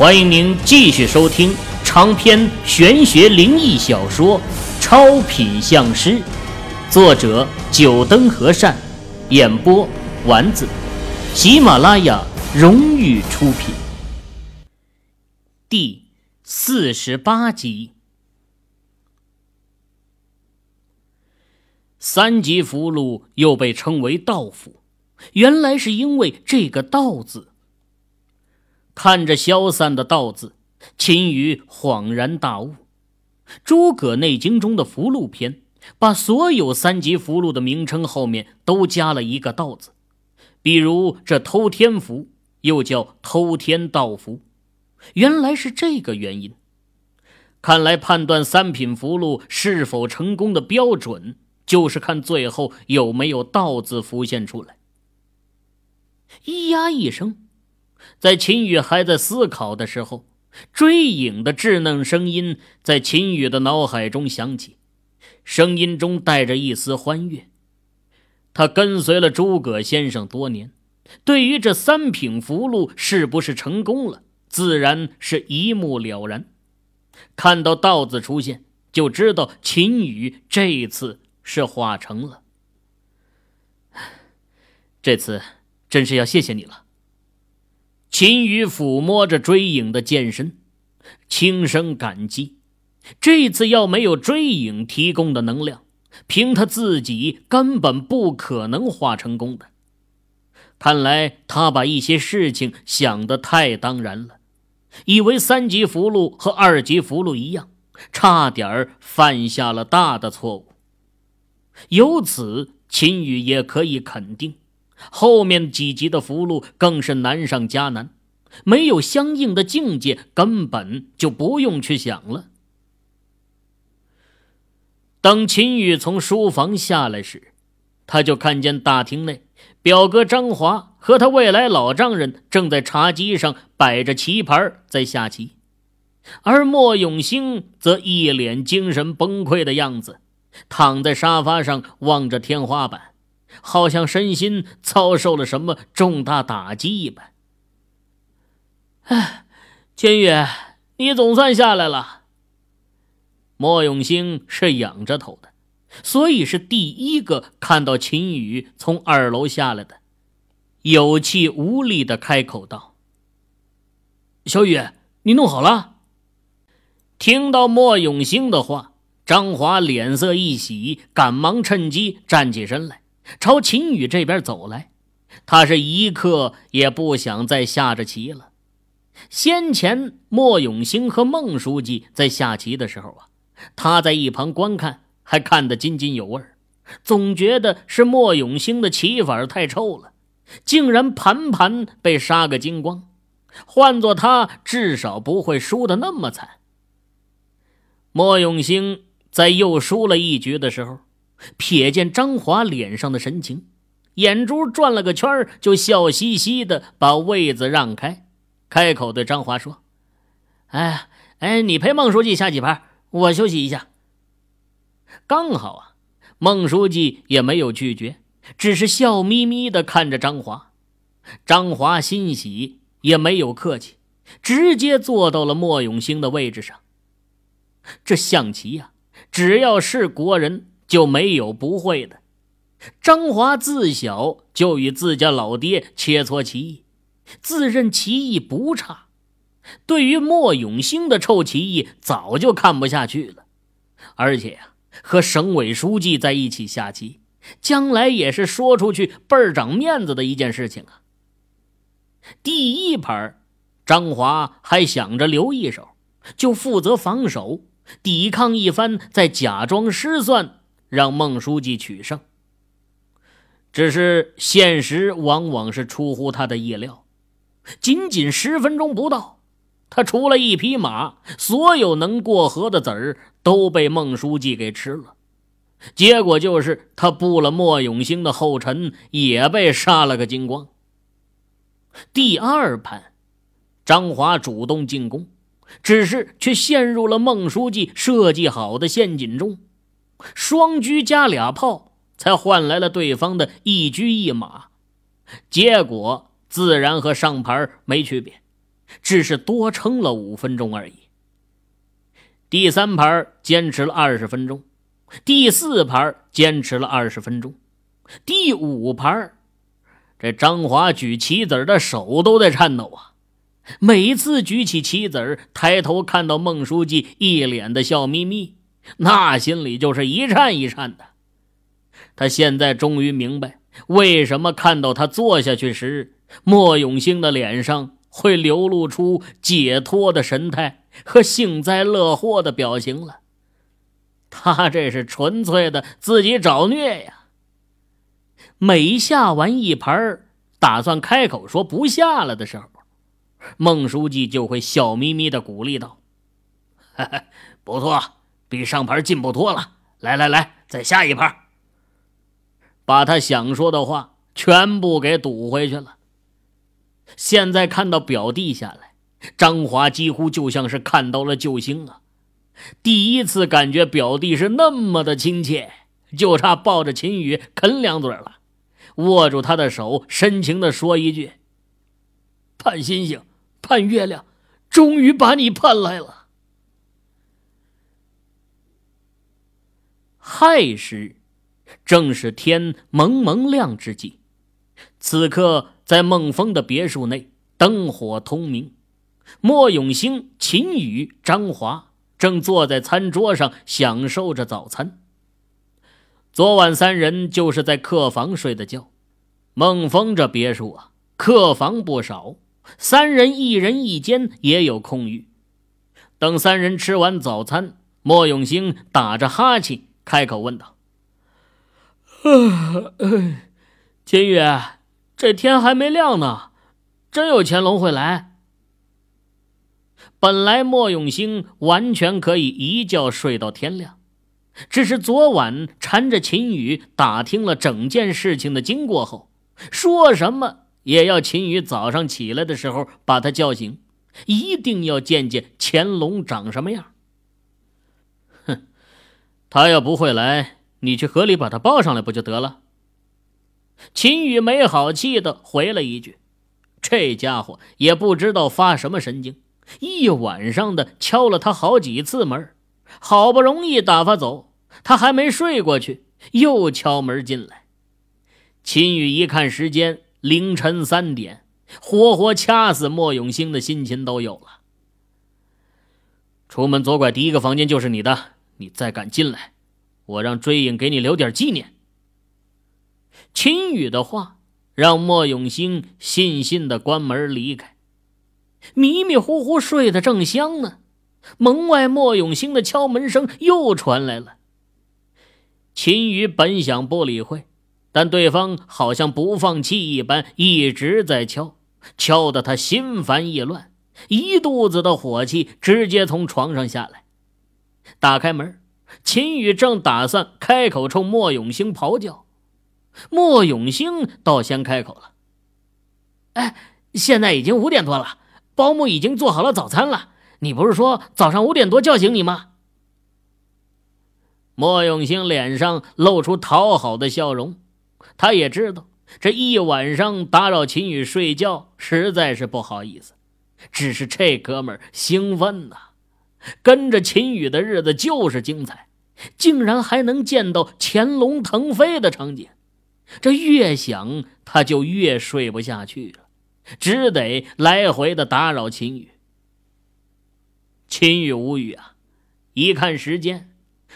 欢迎您继续收听长篇玄学灵异小说《超品相师》，作者：九灯和善，演播：丸子，喜马拉雅荣誉出品。第四十八集，三级符箓又被称为道符，原来是因为这个“道”字。看着消散的“道”字，秦羽恍然大悟。诸葛内经中的符箓篇，把所有三级符箓的名称后面都加了一个“道”字，比如这偷天符又叫偷天道符，原来是这个原因。看来判断三品符箓是否成功的标准，就是看最后有没有“道”字浮现出来。咿呀一声。在秦羽还在思考的时候，追影的稚嫩声音在秦羽的脑海中响起，声音中带着一丝欢悦。他跟随了诸葛先生多年，对于这三品符箓是不是成功了，自然是一目了然。看到道字出现，就知道秦羽这次是化成了。这次真是要谢谢你了。秦羽抚摸着追影的剑身，轻声感激。这次要没有追影提供的能量，凭他自己根本不可能化成功的。看来他把一些事情想得太当然了，以为三级符箓和二级符箓一样，差点犯下了大的错误。由此，秦羽也可以肯定。后面几级的符箓更是难上加难，没有相应的境界，根本就不用去想了。等秦羽从书房下来时，他就看见大厅内表哥张华和他未来老丈人正在茶几上摆着棋盘在下棋，而莫永兴则一脸精神崩溃的样子，躺在沙发上望着天花板。好像身心遭受了什么重大打击一般。哎，秦宇，你总算下来了。莫永兴是仰着头的，所以是第一个看到秦宇从二楼下来的，有气无力的开口道：“小雨，你弄好了。”听到莫永兴的话，张华脸色一喜，赶忙趁机站起身来。朝秦羽这边走来，他是一刻也不想再下着棋了。先前莫永兴和孟书记在下棋的时候啊，他在一旁观看，还看得津津有味总觉得是莫永兴的棋法太臭了，竟然盘盘被杀个精光。换做他，至少不会输得那么惨。莫永兴在又输了一局的时候。瞥见张华脸上的神情，眼珠转了个圈就笑嘻嘻的把位子让开，开口对张华说：“哎哎，你陪孟书记下几盘，我休息一下。”刚好啊，孟书记也没有拒绝，只是笑眯眯的看着张华。张华欣喜，也没有客气，直接坐到了莫永兴的位置上。这象棋呀，只要是国人。就没有不会的。张华自小就与自家老爹切磋棋艺，自认棋艺不差。对于莫永兴的臭棋艺，早就看不下去了。而且呀，和省委书记在一起下棋，将来也是说出去倍儿长面子的一件事情啊。第一盘，张华还想着留一手，就负责防守，抵抗一番，再假装失算。让孟书记取胜，只是现实往往是出乎他的意料。仅仅十分钟不到，他除了一匹马，所有能过河的子儿都被孟书记给吃了。结果就是他步了莫永兴的后尘，也被杀了个精光。第二盘，张华主动进攻，只是却陷入了孟书记设计好的陷阱中。双车加俩炮，才换来了对方的一车一马，结果自然和上盘没区别。只是多撑了五分钟而已。第三盘坚持了二十分钟，第四盘坚持了二十分钟，第五盘，这张华举棋子的手都在颤抖啊！每次举起棋子抬头看到孟书记一脸的笑眯眯，那心里就是一颤一颤的。他现在终于明白，为什么看到他坐下去时，莫永兴的脸上会流露出解脱的神态和幸灾乐祸的表情了。他这是纯粹的自己找虐呀！每下完一盘，打算开口说不下了的时候，孟书记就会笑眯眯的鼓励道：“不错，比上盘进步多了。来来来，再下一盘。”把他想说的话全部给堵回去了。现在看到表弟下来，张华几乎就像是看到了救星啊！第一次感觉表弟是那么的亲切，就差抱着秦宇啃两嘴了，握住他的手，深情的说一句：“盼星星，盼月亮，终于把你盼来了。”亥时。正是天蒙蒙亮之际，此刻在孟峰的别墅内，灯火通明。莫永兴、秦宇、张华正坐在餐桌上享受着早餐。昨晚三人就是在客房睡的觉。孟峰这别墅啊，客房不少，三人一人一间也有空余。等三人吃完早餐，莫永兴打着哈欠开口问道。秦宇，这天还没亮呢，真有乾隆会来？本来莫永兴完全可以一觉睡到天亮，只是昨晚缠着秦宇打听了整件事情的经过后，说什么也要秦宇早上起来的时候把他叫醒，一定要见见乾隆长什么样。他要不会来。你去河里把他抱上来不就得了？秦宇没好气的回了一句：“这家伙也不知道发什么神经，一晚上的敲了他好几次门，好不容易打发走，他还没睡过去，又敲门进来。”秦宇一看时间，凌晨三点，活活掐死莫永兴的心情都有了。出门左拐第一个房间就是你的，你再敢进来！我让追影给你留点纪念。秦宇的话让莫永兴悻悻的关门离开，迷迷糊糊睡得正香呢，门外莫永兴的敲门声又传来了。秦宇本想不理会，但对方好像不放弃一般，一直在敲，敲得他心烦意乱，一肚子的火气直接从床上下来，打开门。秦宇正打算开口冲莫永兴咆哮，莫永兴倒先开口了：“哎，现在已经五点多了，保姆已经做好了早餐了。你不是说早上五点多叫醒你吗？”莫永兴脸上露出讨好的笑容，他也知道这一晚上打扰秦宇睡觉实在是不好意思，只是这哥们兴奋呐。跟着秦宇的日子就是精彩，竟然还能见到乾隆腾飞的场景，这越想他就越睡不下去了，只得来回的打扰秦宇。秦宇无语啊，一看时间，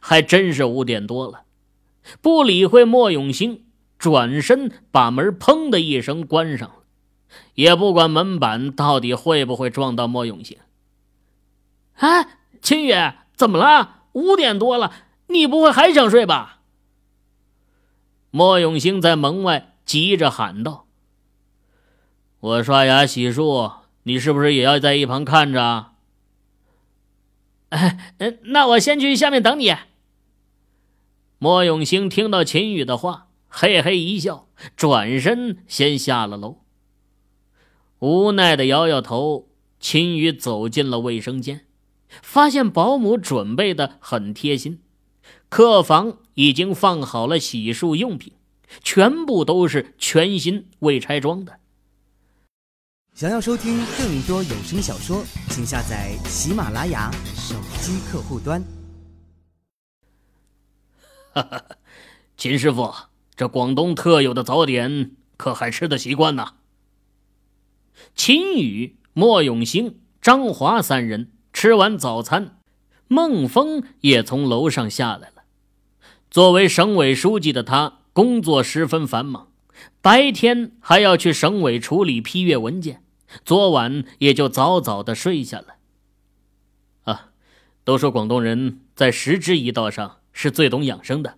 还真是五点多了，不理会莫永兴，转身把门砰的一声关上了，也不管门板到底会不会撞到莫永兴。哎，秦宇，怎么了？五点多了，你不会还想睡吧？莫永兴在门外急着喊道：“我刷牙洗漱，你是不是也要在一旁看着？”哎，那我先去下面等你。莫永兴听到秦宇的话，嘿嘿一笑，转身先下了楼。无奈的摇摇头，秦宇走进了卫生间。发现保姆准备的很贴心，客房已经放好了洗漱用品，全部都是全新未拆装的。想要收听更多有声小说，请下载喜马拉雅手机客户端。哈哈，秦师傅，这广东特有的早点可还吃得习惯呢？秦宇、莫永兴、张华三人吃完早餐，孟峰也从楼上下来了。作为省委书记的他，工作十分繁忙，白天还要去省委处理批阅文件。昨晚也就早早的睡下了。啊，都说广东人在食之一道上是最懂养生的，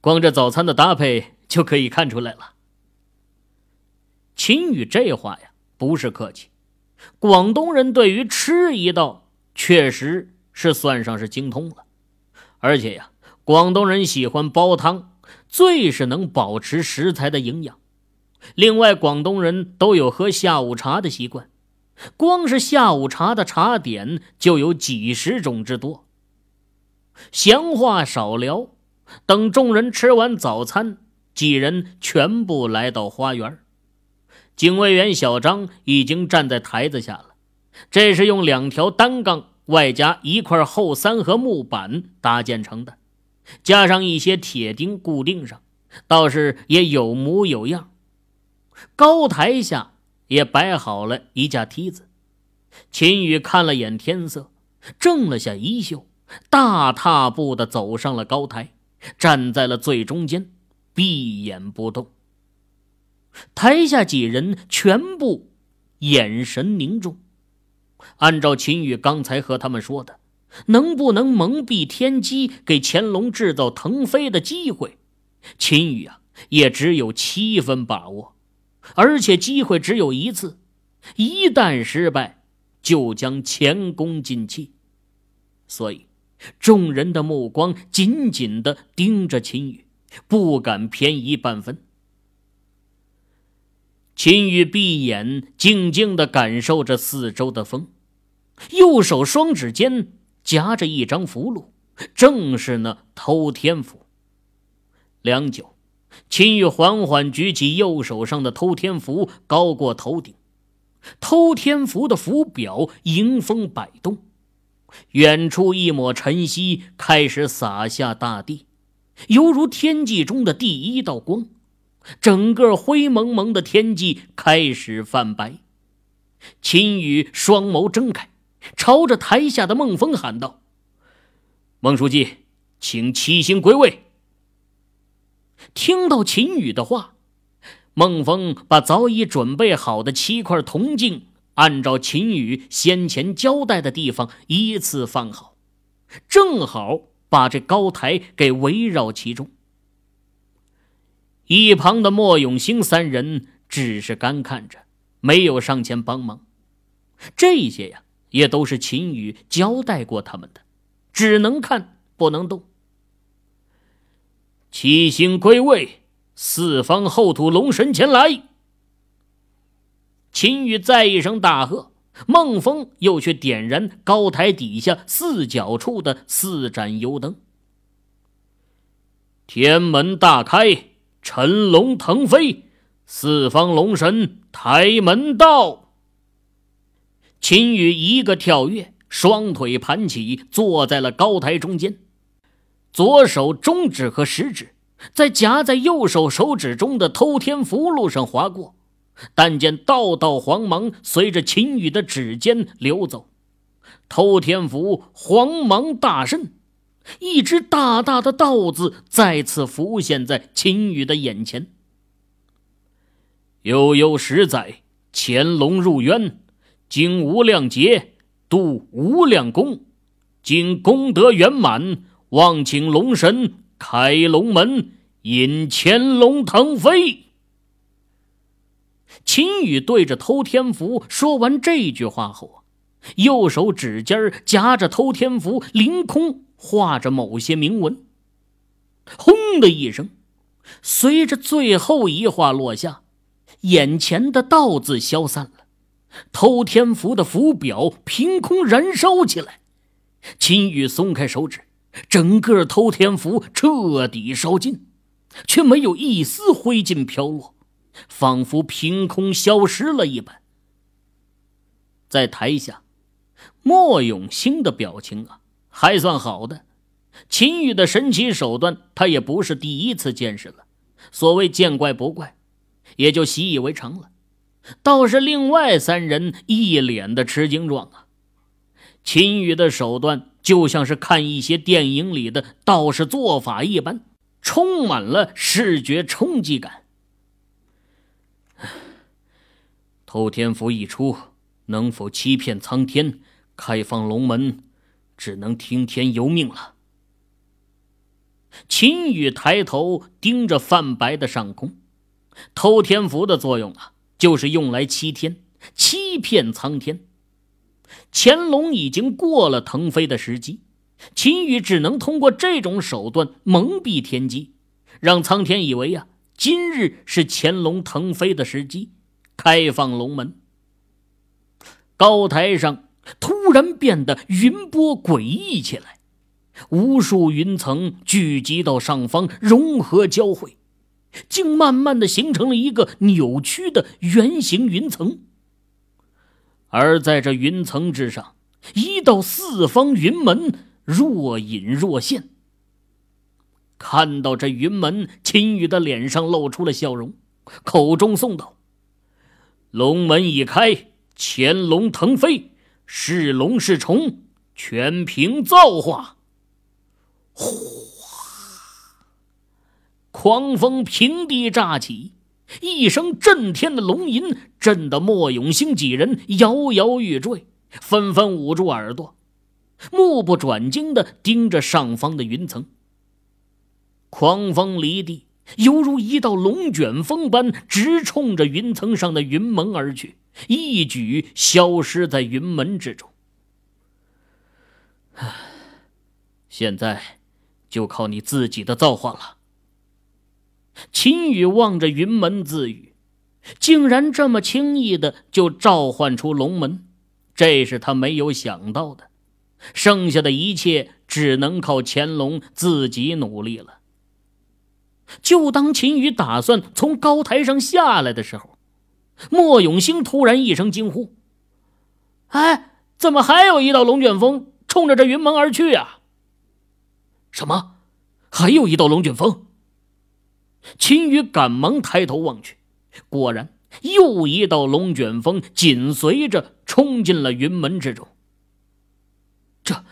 光这早餐的搭配就可以看出来了。秦宇这话呀，不是客气，广东人对于吃一道确实是算上是精通了，而且呀，广东人喜欢煲汤，最是能保持食材的营养。另外，广东人都有喝下午茶的习惯，光是下午茶的茶点就有几十种之多。闲话少聊，等众人吃完早餐，几人全部来到花园。警卫员小张已经站在台子下了，这是用两条单杠外加一块厚三合木板搭建成的，加上一些铁钉固定上，倒是也有模有样。高台下也摆好了一架梯子，秦宇看了眼天色，正了下衣袖，大踏步的走上了高台，站在了最中间，闭眼不动。台下几人全部眼神凝重，按照秦宇刚才和他们说的，能不能蒙蔽天机，给乾隆制造腾飞的机会？秦宇啊，也只有七分把握。而且机会只有一次，一旦失败，就将前功尽弃。所以，众人的目光紧紧的盯着秦宇，不敢偏移半分。秦宇闭眼，静静的感受着四周的风，右手双指间夹着一张符箓，正是那偷天符。良久。秦玉缓缓举起右手上的偷天符，高过头顶。偷天符的符表迎风摆动，远处一抹晨曦开始洒下大地，犹如天际中的第一道光。整个灰蒙蒙的天际开始泛白。秦宇双眸睁开，朝着台下的孟峰喊道：“孟书记，请七星归位。”听到秦宇的话，孟峰把早已准备好的七块铜镜，按照秦宇先前交代的地方依次放好，正好把这高台给围绕其中。一旁的莫永兴三人只是干看着，没有上前帮忙。这些呀，也都是秦宇交代过他们的，只能看不能动。七星归位，四方后土龙神前来。秦羽再一声大喝，孟风又去点燃高台底下四角处的四盏油灯。天门大开，辰龙腾飞，四方龙神抬门到。秦羽一个跳跃，双腿盘起，坐在了高台中间。左手中指和食指在夹在右手手指中的偷天符箓上划过，但见道道黄芒随着秦羽的指尖流走，偷天符黄芒大盛，一只大大的道字再次浮现在秦羽的眼前。悠悠十载，乾隆入渊，经无量劫，度无量功，今功德圆满。望请龙神开龙门，引乾隆腾飞。秦羽对着偷天符说完这句话后，右手指尖夹着偷天符，凌空画着某些铭文。轰的一声，随着最后一画落下，眼前的道字消散了，偷天符的符表凭空燃烧起来。秦羽松开手指。整个偷天符彻底烧尽，却没有一丝灰烬飘落，仿佛凭空消失了一般。在台下，莫永兴的表情啊还算好的。秦羽的神奇手段，他也不是第一次见识了。所谓见怪不怪，也就习以为常了。倒是另外三人一脸的吃惊状啊！秦羽的手段就像是看一些电影里的道士做法一般，充满了视觉冲击感。偷天符一出，能否欺骗苍天，开放龙门，只能听天由命了。秦羽抬头盯着泛白的上空，偷天符的作用啊，就是用来欺天、欺骗苍天。乾隆已经过了腾飞的时机，秦羽只能通过这种手段蒙蔽天机，让苍天以为呀，今日是乾隆腾飞的时机，开放龙门。高台上突然变得云波诡异起来。无数云层聚集到上方，融合交汇，竟慢慢的形成了一个扭曲的圆形云层。而在这云层之上，一道四方云门若隐若现。看到这云门，秦羽的脸上露出了笑容，口中诵道：“龙门已开，潜龙腾飞，是龙是虫，全凭造化。”呼！狂风平地乍起，一声震天的龙吟，震得莫永兴几人摇摇欲坠，纷纷捂住耳朵，目不转睛地盯着上方的云层。狂风离地，犹如一道龙卷风般直冲着云层上的云门而去，一举消失在云门之中。唉现在。就靠你自己的造化了。秦羽望着云门自语，竟然这么轻易的就召唤出龙门，这是他没有想到的。剩下的一切只能靠乾隆自己努力了。就当秦羽打算从高台上下来的时候，莫永兴突然一声惊呼：“哎，怎么还有一道龙卷风冲着这云门而去啊？”什么？还有一道龙卷风？秦羽赶忙抬头望去，果然又一道龙卷风紧随着冲进了云门之中。这，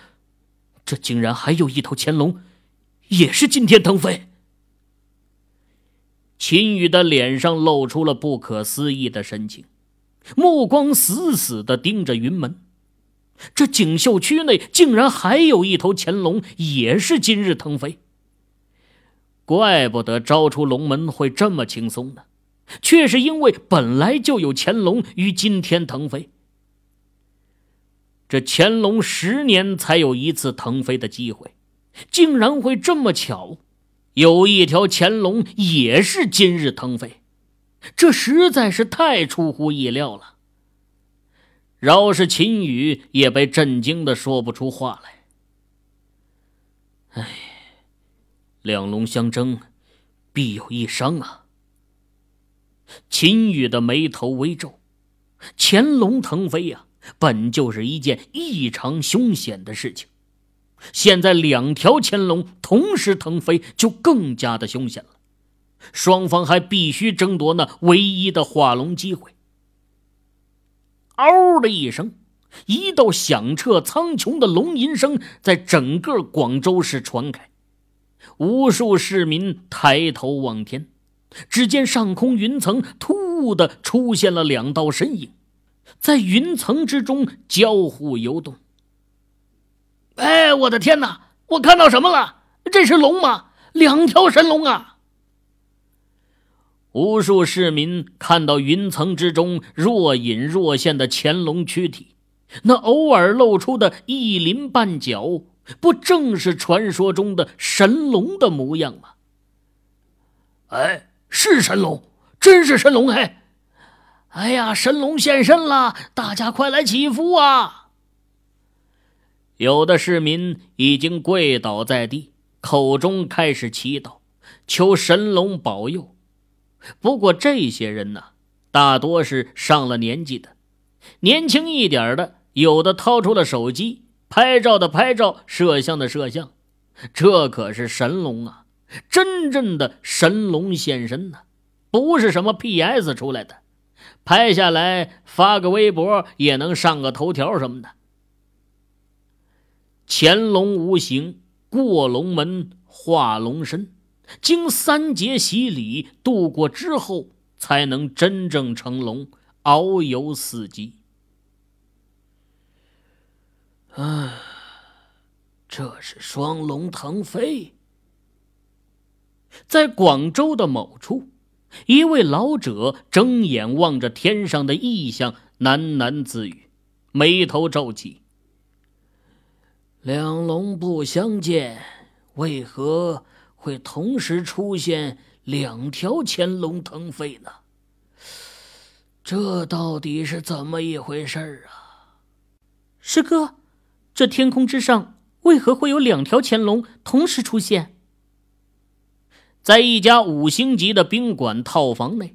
这竟然还有一头潜龙，也是今天腾飞。秦羽的脸上露出了不可思议的神情，目光死死的盯着云门。这锦绣区内竟然还有一头乾隆，也是今日腾飞。怪不得招出龙门会这么轻松呢，却是因为本来就有乾隆于今天腾飞。这乾隆十年才有一次腾飞的机会，竟然会这么巧，有一条潜龙也是今日腾飞，这实在是太出乎意料了。饶是秦羽也被震惊的说不出话来。唉，两龙相争，必有一伤啊。秦羽的眉头微皱，乾隆腾飞呀，本就是一件异常凶险的事情，现在两条潜龙同时腾飞，就更加的凶险了。双方还必须争夺那唯一的化龙机会。嗷的一声，一道响彻苍穹的龙吟声在整个广州市传开。无数市民抬头望天，只见上空云层突兀的出现了两道身影，在云层之中交互游动。哎，我的天哪！我看到什么了？这是龙吗？两条神龙啊！无数市民看到云层之中若隐若现的乾隆躯体，那偶尔露出的一鳞半角，不正是传说中的神龙的模样吗？哎，是神龙，真是神龙！嘿，哎呀，神龙现身了，大家快来祈福啊！有的市民已经跪倒在地，口中开始祈祷，求神龙保佑。不过这些人呢，大多是上了年纪的，年轻一点的，有的掏出了手机，拍照的拍照，摄像的摄像。这可是神龙啊，真正的神龙现身呢，不是什么 PS 出来的，拍下来发个微博也能上个头条什么的。潜龙无形，过龙门，化龙身，经三劫洗礼度过之后，才能真正成龙，遨游四极。啊。这是双龙腾飞。在广州的某处，一位老者睁眼望着天上的异象，喃喃自语，眉头皱起。两龙不相见，为何会同时出现两条潜龙腾飞呢？这到底是怎么一回事儿啊？师哥，这天空之上。为何会有两条潜龙同时出现？在一家五星级的宾馆套房内，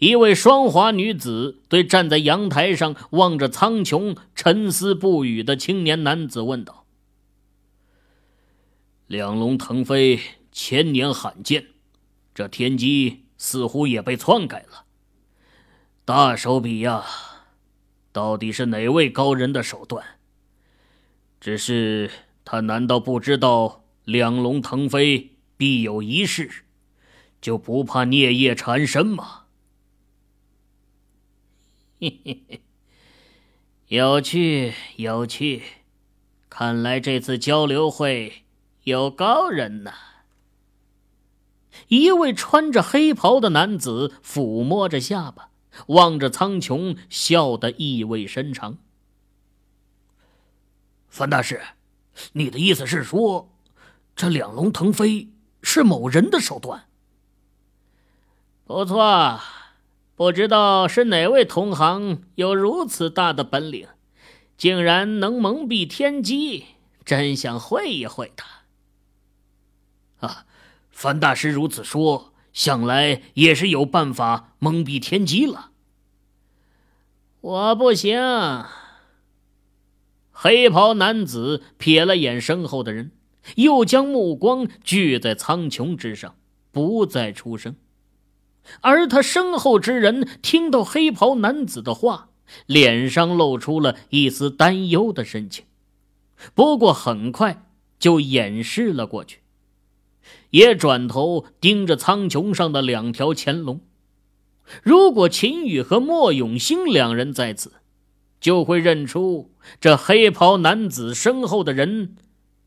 一位双华女子对站在阳台上望着苍穹、沉思不语的青年男子问道：“两龙腾飞，千年罕见，这天机似乎也被篡改了。大手笔呀，到底是哪位高人的手段？只是……”他难道不知道两龙腾飞必有一事，就不怕孽业缠身吗？嘿嘿嘿，有趣有趣，看来这次交流会有高人呐。一位穿着黑袍的男子抚摸着下巴，望着苍穹，笑得意味深长。范大师。你的意思是说，这两龙腾飞是某人的手段？不错，不知道是哪位同行有如此大的本领，竟然能蒙蔽天机，真想会一会他。啊，樊大师如此说，想来也是有办法蒙蔽天机了。我不行。黑袍男子瞥了眼身后的人，又将目光聚在苍穹之上，不再出声。而他身后之人听到黑袍男子的话，脸上露出了一丝担忧的神情，不过很快就掩饰了过去，也转头盯着苍穹上的两条潜龙。如果秦羽和莫永兴两人在此，就会认出这黑袍男子身后的人，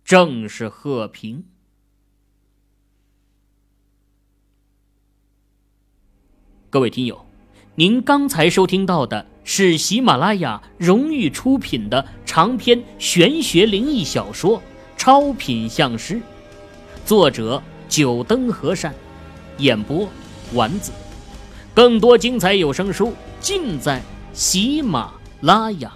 正是贺平。各位听友，您刚才收听到的是喜马拉雅荣誉出品的长篇玄学灵异小说《超品相师》，作者九灯和善，演播丸子。更多精彩有声书尽在喜马。拉雅。